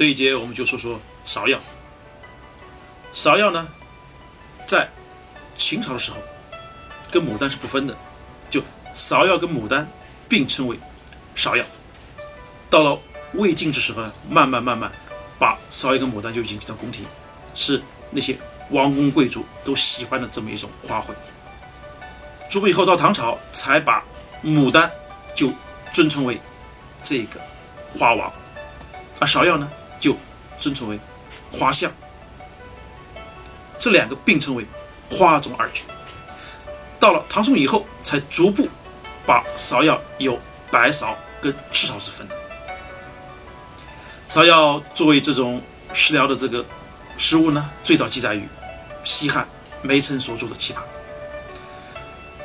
这一节我们就说说芍药。芍药呢，在秦朝的时候，跟牡丹是不分的，就芍药跟牡丹并称为芍药。到了魏晋之时候呢，慢慢慢慢把芍药跟牡丹就引进到宫廷，是那些王公贵族都喜欢的这么一种花卉。逐步以后到唐朝，才把牡丹就尊称为这个花王，而芍药呢尊称为花相。这两个并称为花中二绝。到了唐宋以后，才逐步把芍药有白芍跟赤芍之分的。芍药作为这种食疗的这个食物呢，最早记载于西汉梅岑所著的《奇葩》。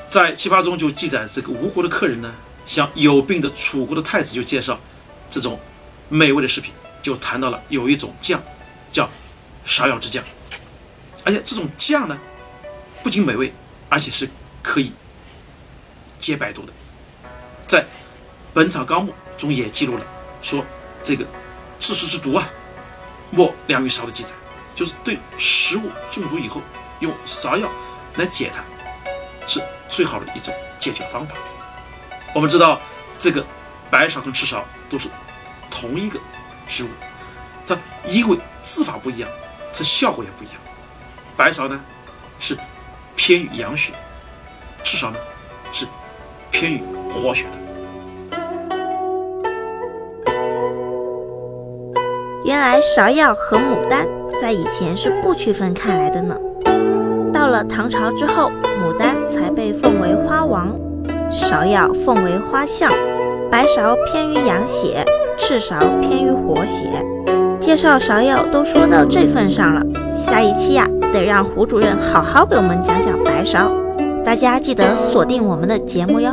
在《奇葩》中就记载，这个吴国的客人呢，向有病的楚国的太子就介绍这种美味的食品，就谈到了有一种酱叫芍药之酱，而且这种酱呢，不仅美味，而且是可以解百毒的。在《本草纲目》中也记录了说这个。治食之毒啊，莫良于芍的记载，就是对食物中毒以后用芍药来解它，是最好的一种解决方法。我们知道这个白芍跟赤芍都是同一个植物，它因为字法不一样，它效果也不一样。白芍呢是偏于养血，赤芍呢是偏于活血的。原来芍药和牡丹在以前是不区分开来的呢。到了唐朝之后，牡丹才被奉为花王，芍药奉为花相。白芍偏于养血，赤芍偏于活血。介绍芍药都说到这份上了，下一期呀，得让胡主任好好给我们讲讲白芍。大家记得锁定我们的节目哟。